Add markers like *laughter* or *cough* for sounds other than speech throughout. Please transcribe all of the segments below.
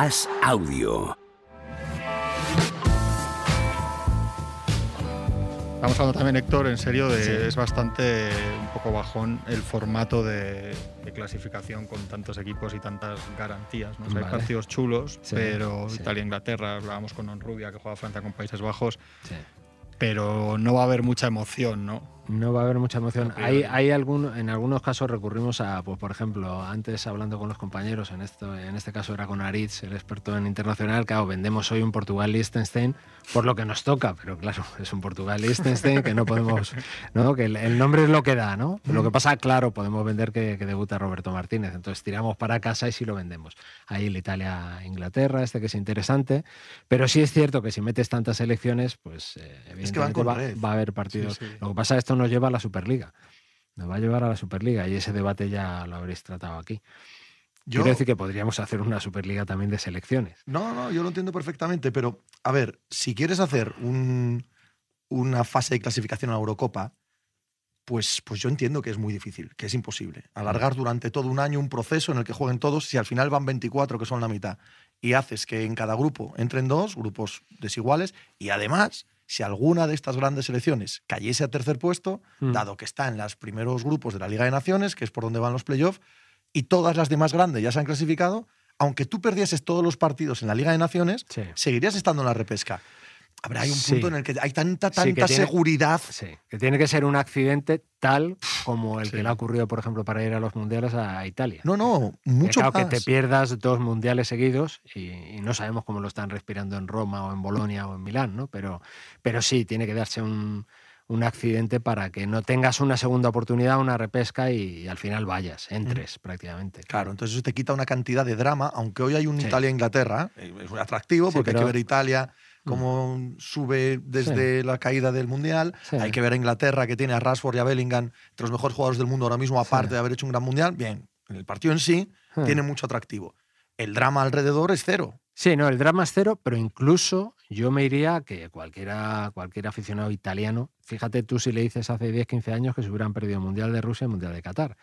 As Audio. Estamos hablando también, Héctor, en serio, de, es bastante un poco bajón el formato de, de clasificación con tantos equipos y tantas garantías. ¿no? O sea, Hay partidos chulos, Sí, pero sí. Italia-Inglaterra, hablábamos con Onrubia, que juega Francia con Países Bajos, Sí. pero no va a haber mucha emoción, ¿no? No va a haber mucha emoción. Hay, hay algún, en algunos casos recurrimos a, pues por ejemplo, antes hablando con los compañeros, en esto, en este caso era con Aritz, el experto en internacional, claro, vendemos hoy un Portugal-Liechtenstein por lo que nos toca, pero claro, *laughs* es un Portugal-Liechtenstein que no podemos, ¿no? Que el, el nombre es lo que da, ¿no? Lo que pasa, claro, podemos vender que, que debuta Roberto Martínez, entonces tiramos para casa y sí lo vendemos. Ahí el Italia-Inglaterra, este que es interesante, pero sí es cierto que si metes tantas elecciones, pues eh, Es que evidentemente va, red. va a haber partidos. Sí, sí. Lo que pasa es que esto nos lleva a la Superliga. Nos va a llevar a la Superliga y ese debate ya lo habréis tratado aquí. Yo, Quiero decir que podríamos hacer una Superliga también de selecciones. No, no, yo lo entiendo perfectamente, pero a ver, si quieres hacer un- una fase de clasificación a la Eurocopa, pues, pues yo entiendo que es muy difícil, que es imposible. Alargar durante todo un año un proceso en el que jueguen todos, si al final van 24, que son la mitad, y haces que en cada grupo entren dos, grupos desiguales, y además, si alguna de estas grandes selecciones cayese a tercer puesto, Mm. dado que está en los primeros grupos de la Liga de Naciones, que es por donde van los playoffs, y todas las demás grandes ya se han clasificado, aunque tú perdieses todos los partidos en la Liga de Naciones, Sí. seguirías estando en la repesca. Habrá hay un Sí. punto en el que hay tanta, Sí, tanta que tiene- seguridad. Sí, que tiene que ser un accidente tal como el que le ha ocurrido, por ejemplo, para ir a los mundiales a Italia. No, no, Que mucho claro, más. que te pierdas dos mundiales seguidos y, y no sabemos cómo lo están respirando en Roma o en Bolonia o en Milán, ¿no? Pero, pero sí, tiene que darse un, un accidente para que no tengas una segunda oportunidad, una repesca y, al final vayas, entres prácticamente. Claro, entonces eso te quita una cantidad de drama, aunque hoy hay un Sí. Italia-Inglaterra, eh, es atractivo Sí, porque hay que ver Italia cómo sube desde la caída del Mundial, Sí. hay que ver a Inglaterra que tiene a Rashford y a Bellingham, entre los mejores jugadores del mundo ahora mismo, aparte Sí. de haber hecho un gran Mundial, bien, el partido en sí Ah. tiene mucho atractivo. El drama alrededor es cero. Sí, no, el drama es cero, pero incluso yo me iría que cualquiera, cualquier aficionado italiano, fíjate tú si le dices hace 10, 15 años que se hubieran perdido el Mundial de Rusia y el Mundial de Qatar.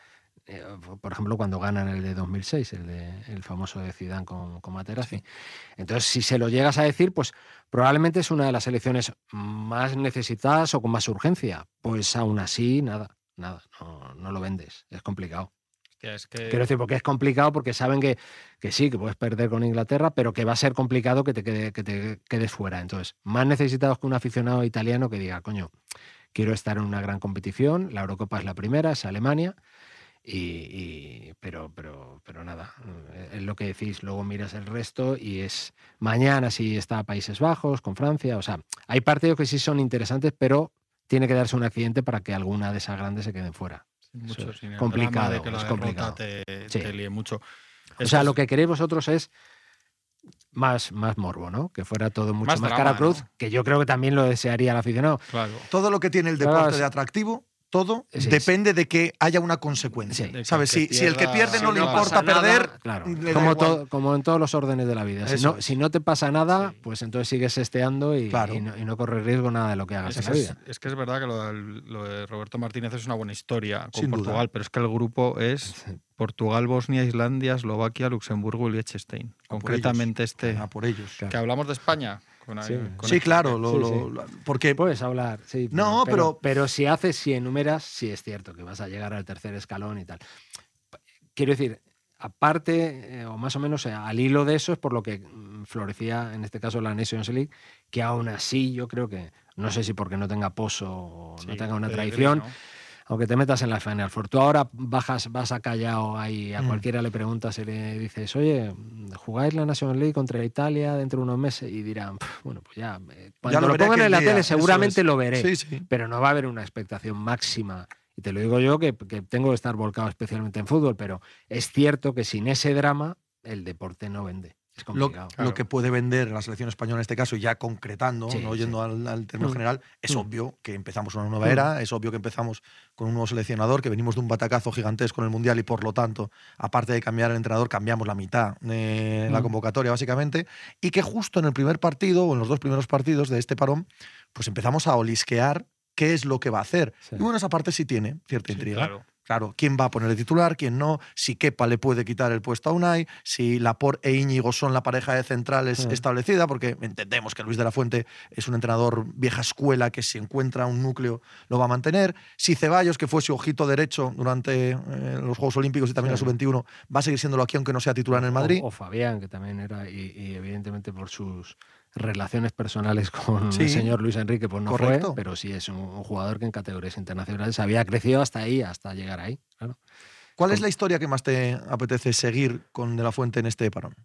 Eh, por ejemplo, cuando ganan el de 2006, el, de, el famoso de Zidane con, con Materazzi. Entonces, si se lo llegas a decir, pues probablemente es una de las selecciones más necesitadas o con más urgencia. Pues aún así, nada, nada, no, no lo vendes, es complicado. Es que, Quiero decir, porque es complicado, porque saben que, que sí, que puedes perder con Inglaterra, pero que va a ser complicado que te, quede- que te quedes fuera. Entonces, más necesitados que un aficionado italiano que diga, coño, quiero estar en una gran competición, la Eurocopa es la primera, es Alemania, y, y- pero, pero, pero nada, eh, es lo que decís, luego miras el resto y es mañana si está Países Bajos, con Francia, o sea, hay partidos que sí son interesantes, pero tiene que darse un accidente para que alguna de esas grandes se queden fuera. mucho, es complicado, drama de que la es complicado. Te, Sí. te líe mucho. O sea, lo que queréis vosotros es más, más morbo, ¿no? Que fuera todo mucho Más más, drama, cara cruz, ¿no? que yo creo que también lo desearía el aficionado. Claro. Todo lo que tiene el Claro, deporte es- de atractivo, todo Sí, depende de que haya una consecuencia. Sí. ¿Sabes? Si, si el que pierda- pierde no le importa nada, perder, claro, le como, igual. todo- como en todos los órdenes de la vida. Si no, es. si no te pasa nada, Sí. pues entonces sigues esteando y, Claro. y no, y no corres riesgo nada de lo que hagas Es, en la es- vida. es que es verdad que lo, de Roberto Martínez es una buena historia con Sin duda. Portugal, pero es que el grupo es Portugal, Bosnia, Islandia, Eslovaquia, Luxemburgo y Liechtenstein. Concretamente este. Ah, por ellos. Claro. Que hablamos de España. Con, Sí. con Sí, esto, claro, que- lo- Sí, lo- sí. lo- porque Puedes hablar, sí. No, pero- Pero si haces, si enumeras, sí es cierto que vas a llegar al tercer escalón y tal. Quiero decir, aparte, eh, o más o menos eh, al hilo de eso, es por lo que mm, florecía, en este caso, la Nations League, que aún así yo creo que, no sé si porque no tenga pozo o no tenga una tradición, ¿no? Aunque te metas en la Final Four. Tú ahora bajas, vas a Callao ahí, a Mm. cualquiera le preguntas y le dices, oye, ¿jugáis la National League contra Italia dentro de unos meses? Y dirán, "Pf, bueno, pues ya, eh, cuando lo pongan en la día", tele seguramente lo veré, Sí, sí. pero no va a haber una expectación máxima. Y te lo digo yo, que, que tengo que estar volcado especialmente en fútbol, pero es cierto que sin ese drama el deporte no vende. Es Lo, complicado. Claro. lo que puede vender la selección española en este caso, ya concretando, Sí, no yendo al, al término Mm. general, es Mm. obvio que empezamos una nueva Mm. era, es obvio que empezamos con un nuevo seleccionador, que venimos de un batacazo gigantesco en el Mundial y por lo tanto, aparte de cambiar el entrenador, cambiamos la mitad de la Mm. convocatoria básicamente, y que justo en el primer partido o en los dos primeros partidos de este parón, pues empezamos a olisquear qué es lo que va a hacer. Sí. Y bueno, esa parte sí tiene cierta Sí, intriga. claro. Claro, ¿quién va a poner el titular? ¿Quién no? Si Kepa le puede quitar el puesto a Unai, si Laporte e Íñigo son la pareja de centrales Mm. establecida, porque entendemos que Luis de la Fuente es un entrenador vieja escuela que si encuentra un núcleo lo va a mantener. Si Ceballos, que fue su ojito derecho durante eh, los Juegos Olímpicos y también Sí. la Sub-21, va a seguir siéndolo aquí aunque no sea titular en el Madrid. O, o Fabián, que también era, y, y evidentemente por sus relaciones personales con Sí. el señor Luis Enrique, pues no Correcto. fue, pero sí es un, un jugador que en categorías internacionales había crecido hasta ahí, hasta llegar ahí. Claro. ¿Cuál es la historia que más te apetece seguir con De la Fuente en este parón?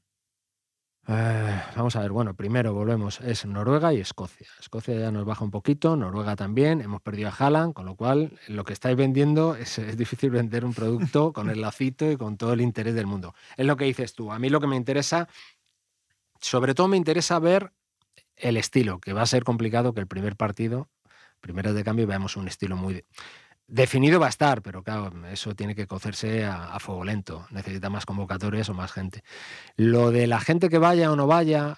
Eh, vamos a ver, bueno, primero volvemos, es Noruega y Escocia. Escocia ya nos baja un poquito, Noruega también, hemos perdido a Haaland, con lo cual lo que estáis vendiendo *laughs* es, es difícil vender un producto con el lacito y con todo el interés del mundo. Es lo que dices tú, a mí lo que me interesa, sobre todo me interesa ver el estilo, que va a ser complicado que el primer partido, primeras de cambio, veamos un estilo muy... Definido va a estar, pero claro, eso tiene que cocerse a, a fuego lento. Necesita más convocatorias o más gente. Lo de la gente que vaya o no vaya,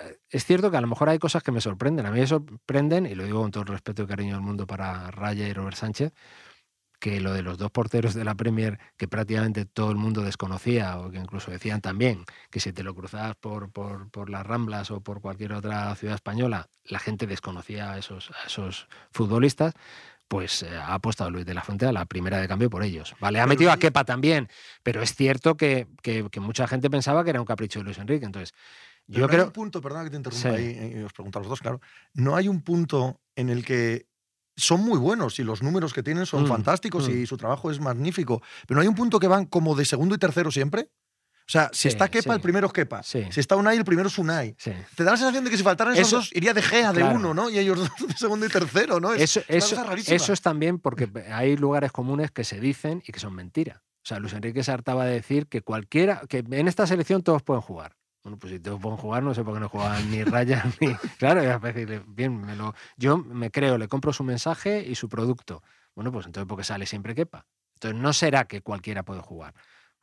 eh, es cierto que a lo mejor hay cosas que me sorprenden. A mí me sorprenden, y lo digo con todo el respeto y cariño del mundo para Raya y Robert Sánchez, que lo de los dos porteros de la Premier que prácticamente todo el mundo desconocía o que incluso decían también que si te lo cruzabas por, por, por las Ramblas o por cualquier otra ciudad española, la gente desconocía a esos, a esos futbolistas, pues eh, ha apostado Luis de la Fuente a la primera de cambio por ellos. Vale, ha metido a Kepa también, pero es cierto que, que- que mucha gente pensaba que era un capricho de Luis Enrique. Entonces, Pero yo no hay creo... un punto, perdona que te interrumpa Sí. ahí, y os pregunto a los dos, claro. No hay un punto en el que son muy buenos y los números que tienen son Mm, fantásticos mm. y su trabajo es magnífico. Pero no hay un punto que van como de segundo y tercero siempre. O sea, si Sí, está Kepa, sí. el primero es Kepa. Sí. Si está Unai, el primero es Unai. Te da la sensación de que si faltaran esos Eso- dos, iría de Gea de claro. uno, ¿no? Y ellos dos de segundo y tercero, ¿no? Es, Eso, eso, cosa rarísima. eso es también porque hay lugares comunes que se dicen y que son mentiras. O sea, Luis Enrique se hartaba de decir que cualquiera, que en esta selección todos pueden jugar. Bueno, pues si todos pueden jugar, no sé por qué no juegan ni Raya *laughs* ni. Claro, es decir, bien, yo me creo, le compro su mensaje y su producto. Bueno, pues entonces porque sale siempre quepa. Entonces no será que cualquiera puede jugar.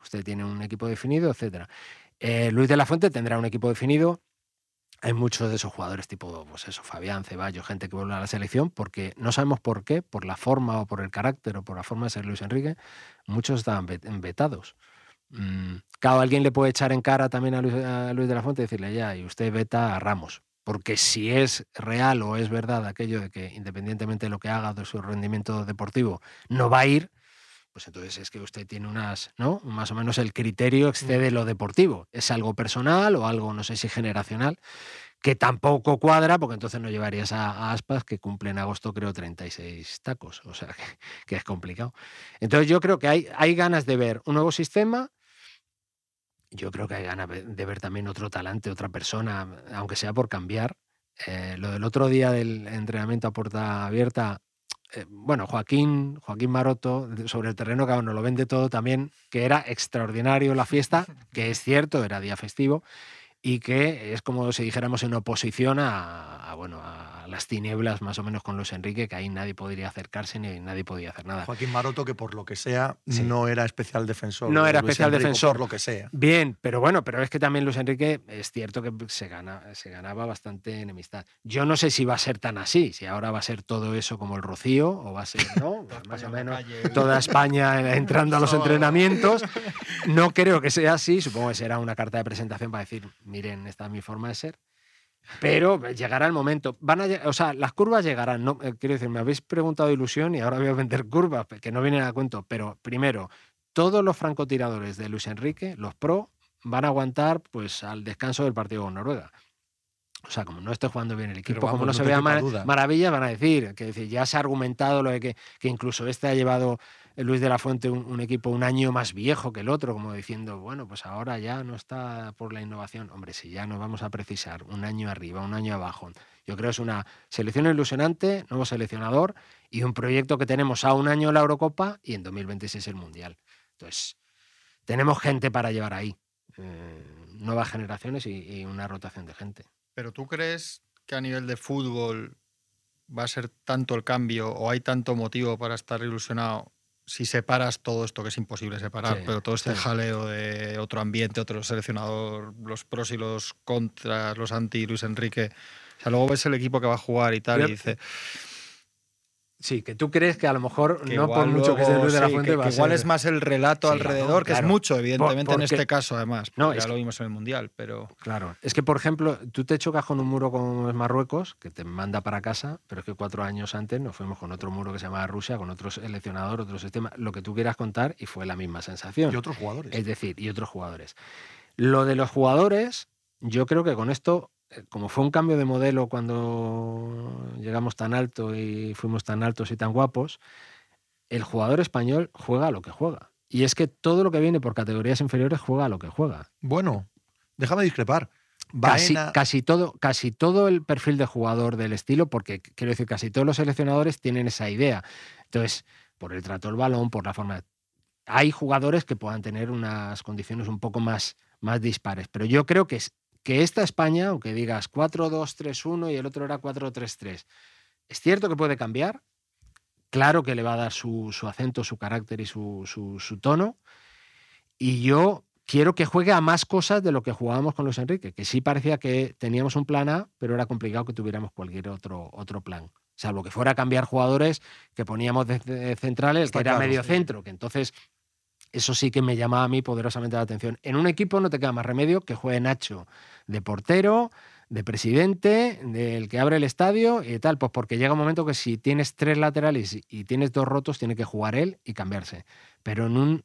Usted tiene un equipo definido, etcétera. Eh, Luis de la Fuente tendrá un equipo definido. Hay muchos de esos jugadores tipo, pues eso, Fabián, Ceballos, gente que vuelve a la selección, porque no sabemos por qué, por la forma o por el carácter o por la forma de ser Luis Enrique, muchos estaban vet- vetados. Mm, Claro, alguien le puede echar en cara también a Luis, a Luis de la Fuente y decirle, ya, y usted veta a Ramos. Porque si es real o es verdad aquello de que independientemente de lo que haga de su rendimiento deportivo, no va a ir, pues entonces es que usted tiene unas, ¿no? Más o menos el criterio excede lo deportivo. Es algo personal o algo, no sé si generacional, que tampoco cuadra, porque entonces no llevarías a, a Aspas, que cumple en agosto, creo, 36 tacos. O sea, que, *laughs* que es complicado. Entonces yo creo que hay, hay ganas de ver un nuevo sistema. Yo creo que hay ganas de ver también otro talante, otra persona, aunque sea por cambiar. Eh, lo del otro día del entrenamiento a puerta abierta, eh, bueno, Joaquín, Joaquín Maroto, sobre el terreno, que nos lo vende todo también, que era extraordinario la fiesta, que es cierto, era día festivo, y que es como si dijéramos en oposición bueno, a las tinieblas más o menos con Luis Enrique, que ahí nadie podría acercarse ni nadie podía hacer nada. Joaquín Maroto, que por lo que sea, Sí. no era especial defensor. No era Luis especial Enrique, defensor. Por lo que sea. Bien, pero bueno, pero es que también Luis Enrique es cierto que se, gana, se ganaba bastante enemistad. Yo no sé si va a ser tan así, si ahora va a ser todo eso como el Rocío, o va a ser, ¿no? *laughs* Más o menos toda España entrando a los *laughs* entrenamientos. *laughs* No creo que sea así, supongo que será una carta de presentación para decir, miren, esta es mi forma de ser. Pero llegará el momento. Van a, o sea, las curvas llegarán. No, eh, quiero decir, me habéis preguntado ilusión y ahora voy a vender curvas, que no vienen a cuento. Pero primero, todos los francotiradores de Luis Enrique, los pro, van a aguantar pues al descanso del partido con Noruega. O sea, como no esté jugando bien el equipo, vamos, como no no, se vea maravilla, van a decir que decir, ya se ha argumentado lo de que, que incluso este ha llevado eh, Luis de la Fuente un, equipo un año más viejo que el otro, como diciendo, bueno, pues ahora ya no está por la innovación. Hombre, si ya nos vamos a precisar un año arriba, un año abajo. Yo creo que es una selección ilusionante, nuevo seleccionador y un proyecto que tenemos a un año la Eurocopa y en 2026 el Mundial. Entonces, tenemos gente para llevar ahí. eh, nuevas generaciones y una rotación de gente. Pero tú crees que a nivel de fútbol va a ser tanto el cambio o hay tanto motivo para estar ilusionado si separas todo esto, que es imposible separar, Sí, pero todo este sí. jaleo de otro ambiente, otro seleccionador, los pros y los contras, los anti Luis Enrique. O sea, luego ves el equipo que va a jugar y tal Yep. y dice. Sí, que tú crees que a lo mejor Que no por mucho que sea Luis de la sí, Fuente que- va que a igual ser- es más el relato Sí, alrededor, que es mucho, evidentemente, en este caso, además. No, porque es ya lo que- vimos en el Mundial, pero. Claro, es que por ejemplo, tú te chocas con un muro como es Marruecos, que te manda para casa, pero es que cuatro años antes nos fuimos con otro muro que se llamaba Rusia, con otro seleccionador, otro sistema, lo que tú quieras contar, y fue la misma sensación. Y otros jugadores. Es decir, y otros jugadores. Lo de los jugadores, yo creo que con esto, como fue un cambio de modelo cuando llegamos tan alto y fuimos tan altos y tan guapos, el jugador español juega a lo que juega. Y es que todo lo que viene por categorías inferiores juega a lo que juega. Bueno, déjame discrepar. Casi, todo, casi todo el perfil de jugador del estilo, porque quiero decir, casi todos los seleccionadores tienen esa idea. Entonces, por el trato del balón, por la forma. Hay jugadores que puedan tener unas condiciones un poco más, más dispares, pero yo creo que, es, que esta España, aunque digas 4-2-3-1 y el otro era 4-3-3, es cierto que puede cambiar, claro que le va a dar su, su acento, su carácter y su, su- su tono, y yo quiero que juegue a más cosas de lo que jugábamos con Luis Enrique, que sí parecía que teníamos un plan A, pero era complicado que tuviéramos cualquier otro, otro plan. Salvo que fuera a cambiar jugadores que poníamos de, de centrales, Está que era claro, medio sí. centro, que entonces eso sí que me llamaba a mí poderosamente la atención. En un equipo no te queda más remedio que juegue Nacho de portero, de presidente, del que abre el estadio y tal, pues porque llega un momento que si tienes tres laterales y- tienes dos rotos, tiene que jugar él y cambiarse. Pero en un-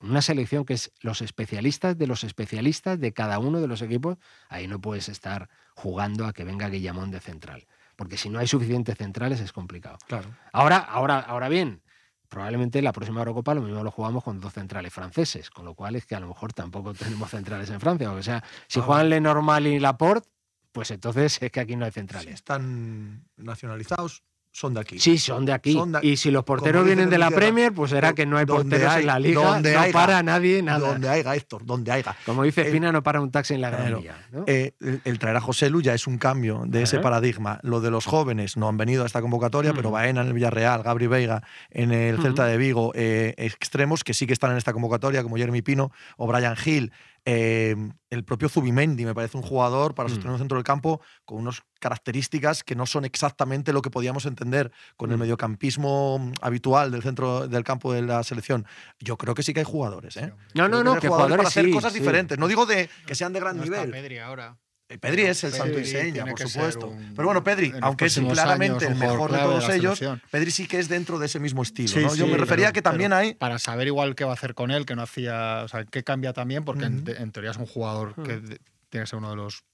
una selección que es los especialistas de los especialistas de cada uno de los equipos, ahí no puedes estar jugando a que venga Guillamón de central. Porque si no hay suficientes centrales es complicado. Claro. Ahora, ahora, ahora bien, probablemente la próxima Eurocopa lo mismo lo jugamos con dos centrales franceses, con lo cual es que a lo mejor tampoco *laughs* tenemos centrales en Francia. O sea, si Ah, juegan Lenormand y Laporte, pues entonces *laughs* es que aquí no hay Si centrales. están nacionalizados, son de aquí. Sí, son de aquí. Son de- y si los porteros como vienen de la Premier, pues será que no hay porteros hay- en la liga, donde no haya, para nadie nada. Donde haya, Héctor, donde haya. Como dice Eh, Pina, no para un taxi en la Gran claro. Vía. ¿no? Eh, el, el traer a José Lu ya es un cambio de ese paradigma. Lo de los jóvenes no han venido a esta convocatoria, pero Ujú. Baena en el Villarreal, Gabri Veiga en el Celta de Vigo, eh, extremos que sí que están en esta convocatoria, como Jeremy Pino o Brian Hill. Eh, el propio Zubimendi me parece un jugador para Mm. sostener un centro del campo con unas características que no son exactamente lo que podíamos entender con el Mm. mediocampismo mm, habitual del centro del campo de la selección. Yo creo que sí que hay jugadores, ¿eh? No, no, no, que para jugadores hacer sí, cosas sí. diferentes. No digo de que sean de gran No está nivel. Pedri ahora. Eh, Pedri es el Pedri santo seña, por supuesto. un- Pero bueno, Pedri, aunque es claramente años el mejor de todos ellos. Pedri sí que es dentro de ese mismo estilo. Sí, ¿no? Yo sí, me refería pero- a que también hay. Para saber igual qué va a hacer con él, que no hacía. O sea, qué cambia también, porque en teoría es un jugador que tiene que ser uno de los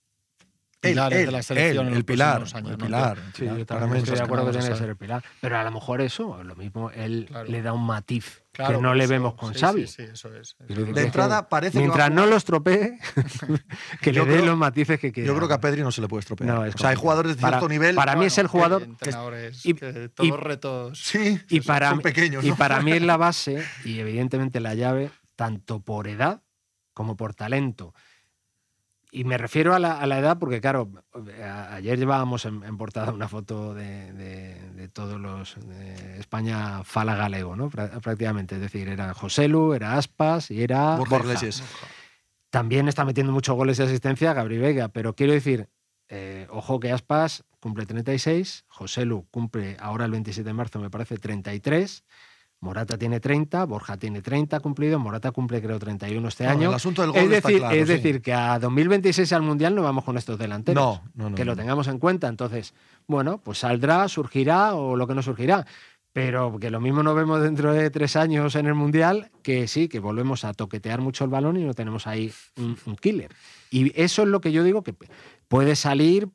pilares él, de la selección él, en el los pilar, próximos años, el ¿no? pilar. Sí, el yo pilar, también estoy de que acuerdo no que tiene que ser el pilar. Pero a lo mejor eso, lo mismo, él Claro. le da un matiz Claro, que no por le eso- vemos con sí, Xavi. Sí, sí, eso es. Decir De que- entrada parece que a Mientras no jugar- lo estropee, *laughs* que le dé los matices que quiera. Yo creo que a Pedri no se le puede estropear. No, o sea, hay jugadores de Para- cierto nivel. para mí es el Bueno, jugador que- entrenadores y- que y- todos retos. Sí, y para, son pequeños. y ¿no? para mí es *laughs* la base y evidentemente la llave, tanto por edad como por talento. Y me refiero a la, a la edad porque, claro, ayer llevábamos en, en portada una foto de, de- de todos los de España fala galego, ¿no? Prá- Prácticamente. Es decir, era José Lu, era Aspas y era. También está metiendo muchos goles de asistencia Gabri Vega, pero quiero decir, eh, ojo que Aspas cumple 36, José Lu cumple ahora el 27 de marzo, me parece 33, Morata tiene 30, Borja tiene 30 cumplido, Morata cumple creo 31 este año. el asunto del gol es está decir, claro, es sí. decir, que a 2026 al Mundial no vamos con estos delanteros. No, no, no. que lo tengamos en cuenta. Entonces, bueno, pues saldrá, surgirá o lo que no surgirá. Pero que lo mismo nos vemos dentro de tres años en el Mundial, que sí, que volvemos a toquetear mucho el balón y no tenemos ahí un, un killer. Y eso es lo que yo digo que puede salir,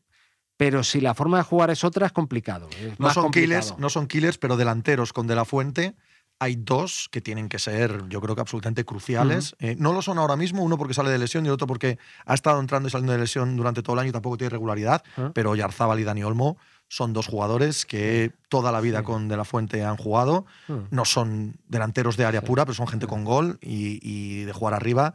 pero si la forma de jugar es otra, es complicado. es No son complicado. killers, no son killers, pero delanteros con De La Fuente hay dos que tienen que ser, yo creo que absolutamente cruciales. Eh, no lo son ahora mismo, uno porque sale de lesión y el otro porque ha estado entrando y saliendo de lesión durante todo el año y tampoco tiene regularidad. Ah. Pero Yarzábal y Dani Olmo son dos jugadores que toda la vida Sí. con De La Fuente han jugado. Mm. No son delanteros de área pura, pero son gente con gol y, y de jugar arriba.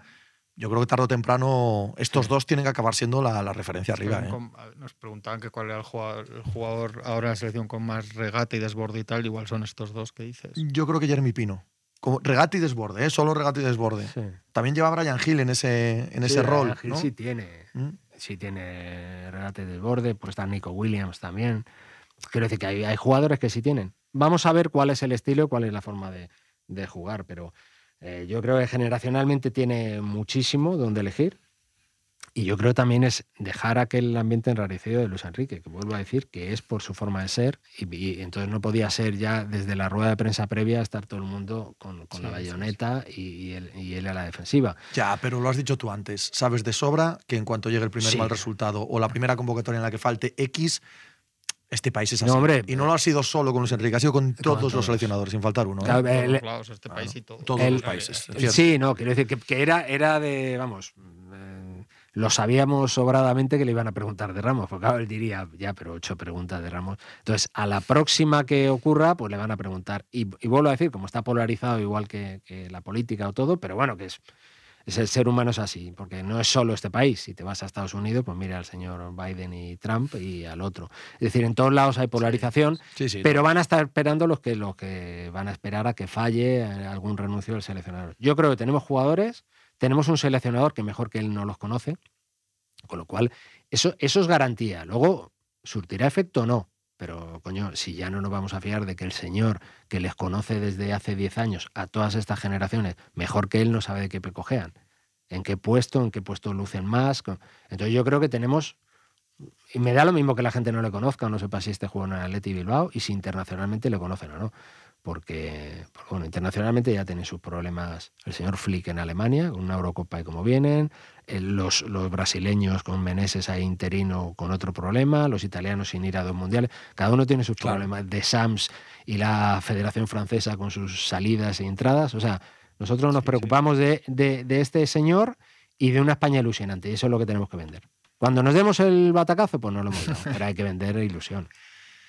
Yo creo que tarde o temprano estos dos tienen que acabar siendo la, la referencia arriba. ¿eh? Con- Nos preguntaban que cuál era el jugador, el jugador ahora en la selección con más regate y desborde y tal. Igual son estos dos que dices. Yo creo que Jeremy Pino. Como regate y desborde, ¿eh? solo regate y desborde. Sí. También lleva a Brian Hill en ese, en ese Sí, rol. Ángel ¿no? Sí tiene, ¿Mm? sí tiene regate de borde, pues está Nico Williams también. Quiero decir que hay, hay jugadores que sí tienen. vamos a ver cuál es el estilo, cuál es la forma de, de jugar, pero eh, yo creo que generacionalmente tiene muchísimo donde elegir. Y yo creo también es dejar aquel ambiente enrarecido de Luis Enrique, que vuelvo a decir que es por su forma de ser, y, entonces no podía ser ya desde la rueda de prensa previa estar todo el mundo con, la bayoneta Y, él, a la defensiva. Ya, pero lo has dicho tú antes, sabes de sobra que en cuanto llegue el primer mal resultado o la primera convocatoria en la que falte X, este país es así. hombre, y no lo ha sido solo con Luis Enrique, ha sido con todos, los seleccionadores, sin faltar uno. ¿eh? este país y Todos los países. Sí, no, quiero decir que, que, era, era de, vamos, lo sabíamos sobradamente que le iban a preguntar de Ramos, porque él diría, ya, pero ocho preguntas de Ramos. Entonces, a la próxima que ocurra, pues le van a preguntar. Y, vuelvo a decir, como está polarizado igual que, la política o todo, pero bueno, que es, es, el ser humano es así, porque no es solo este país. Si te vas a Estados Unidos, pues mira al señor Biden y Trump y al otro. Es decir, en todos lados hay polarización, pero van a estar esperando los que, los que van a esperar a que falle algún renuncio del seleccionador. Yo creo que tenemos jugadores tenemos un seleccionador que mejor que él no los conoce, con lo cual eso, eso es garantía. Luego, ¿surtirá efecto o no? Pero, coño, si ya no nos vamos a fiar de que el señor que les conoce desde hace 10 años a todas estas generaciones, mejor que él no sabe de qué pecojean, en qué puesto, en qué puesto lucen más. Entonces yo creo que tenemos, y me da lo mismo que la gente no le conozca o no sepa si este juego en el Atleti Bilbao y si internacionalmente le conocen o no porque, bueno, internacionalmente ya tienen sus problemas el señor Flick en Alemania, con una Eurocopa y como vienen, los, los, brasileños con Meneses ahí interino con otro problema, los italianos sin ir a dos mundiales, cada uno tiene sus problemas, de SAMS y la Federación Francesa con sus salidas y entradas, o sea, nosotros nos preocupamos De, de, este señor y de una España ilusionante, y eso es lo que tenemos que vender. Cuando nos demos el batacazo, pues no lo hemos dado, pero hay que vender ilusión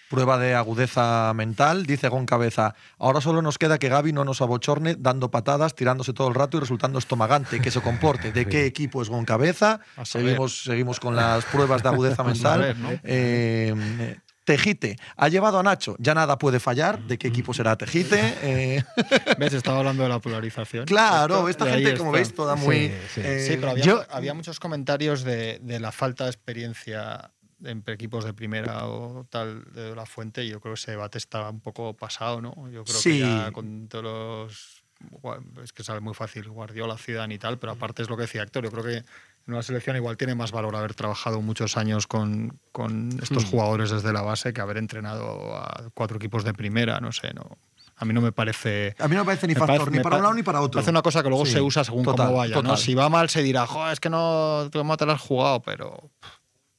prueba de agudeza mental. Dice Gon Cabeza, ahora solo nos queda que Gaby no nos abochorne dando patadas, tirándose todo el rato y resultando estomagante, que se comporte. ¿De qué equipo es Gon Cabeza? Seguimos, seguimos con las pruebas de agudeza *laughs* mental. Eh, Tejite ha llevado a Nacho, ya nada puede fallar. ¿De qué equipo será Tejite? *laughs* Eh... ¿Ves? Estaba hablando de la polarización. Claro, esta gente, como veis, toda muy. Sí, eh, pero había, había, muchos comentarios de, de, la falta de experiencia en equipos de primera o tal de la fuente, yo creo que ese debate está un poco pasado, ¿no? Yo creo que ya con todos los es que sabe muy fácil Guardiola, Zidane y tal, pero aparte es lo que decía Héctor, yo creo que en una selección igual tiene más valor haber trabajado muchos años con, con estos mm. jugadores desde la base que haber entrenado a cuatro equipos de primera, no sé, no. A mí no me parece. A mí no me parece ni factor, ni para un lado ni para otro. Hace una cosa que luego se usa según cómo vaya. ¿no? Si va mal, se dirá, es que no, cómo te lo has jugado, pero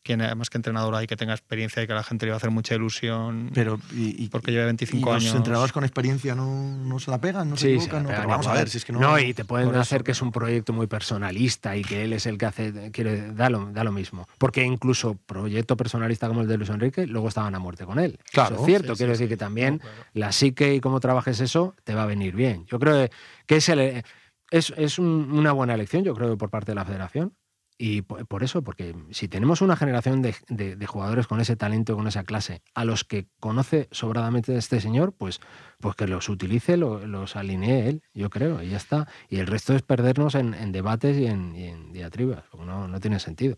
quien además que entrenador hay que tenga experiencia y que a la gente le va a hacer mucha ilusión pero y, porque lleva 25 y años. Los entrenadores con experiencia no, no se la pegan, no se equivocan. no, vamos a ver si es que no. No, y te pueden hacer que es un proyecto muy personalista y que él es el que hace, quiere, da lo, da lo mismo. Porque incluso proyecto personalista como el de Luis Enrique, luego estaban a muerte con él. Claro. es cierto, quiero decir que también la psique y cómo trabajes eso te va a venir bien. Yo creo que es, el, es, es una buena elección, yo creo, por parte de la federación y por eso, porque si tenemos una generación de, jugadores con ese talento, con esa clase, a los que conoce sobradamente este señor, pues, pues que los utilice, los alinee él, yo creo, y ya está. Y el resto es perdernos en, debates y en, diatribas, no, no tiene sentido.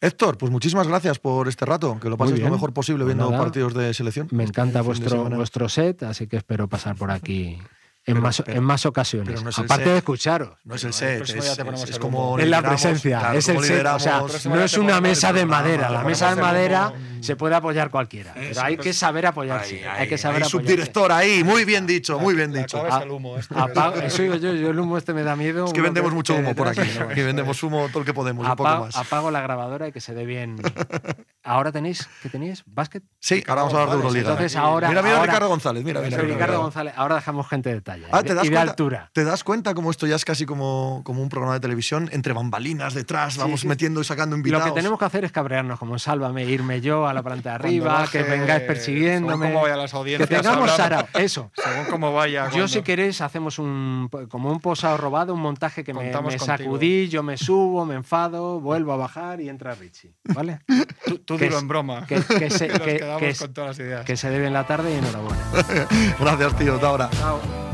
Héctor, pues muchísimas gracias por este rato, que lo pases lo mejor posible pues viendo partidos de selección. Me encanta vuestro, vuestro set, así que espero pasar por aquí en, más, en más ocasiones. Aparte de escucharos. No es el set, es, como. Es la presencia, es el set. O sea, no es una mesa de madera. La mesa de madera se puede apoyar cualquiera. Pero hay que saber apoyarse. Hay que saber subdirector ahí, muy bien dicho, muy bien dicho. el humo este. Eso digo yo, yo el humo este me da miedo. Es que vendemos mucho humo por aquí. Que vendemos humo todo lo que podemos, un poco más. Apago la grabadora y que se dé bien. *laughs* ¿Ahora tenéis, qué tenéis? ¿Básquet? Sí, ahora vamos a hablar de Euroliga. Entonces ahora. Mira, mira Ricardo González, mira, mira. Ricardo González, ahora dejamos gente de talla. Ah, ¿te das y de altura. ¿Te das cuenta cómo esto ya es casi como, como un programa de televisión? Entre bambalinas, detrás, vamos metiendo y sacando invitados. Lo que tenemos que hacer es cabrearnos, como sálvame, irme yo a la planta de arriba, que vengáis persiguiéndome. Cómo vaya las audiencias. Que tengamos Sara, *laughs* eso. Según cómo vaya. Yo, si queréis, hacemos un como un posado robado, un montaje que me, sacudí, yo me subo, me enfado, vuelvo a bajar y entra Richie. ¿Vale? *laughs* tú, dilo en broma. Que, se, *laughs* que, que, se debe en la tarde y enhorabuena. *laughs* Gracias, tío. Hasta ahora. Chao.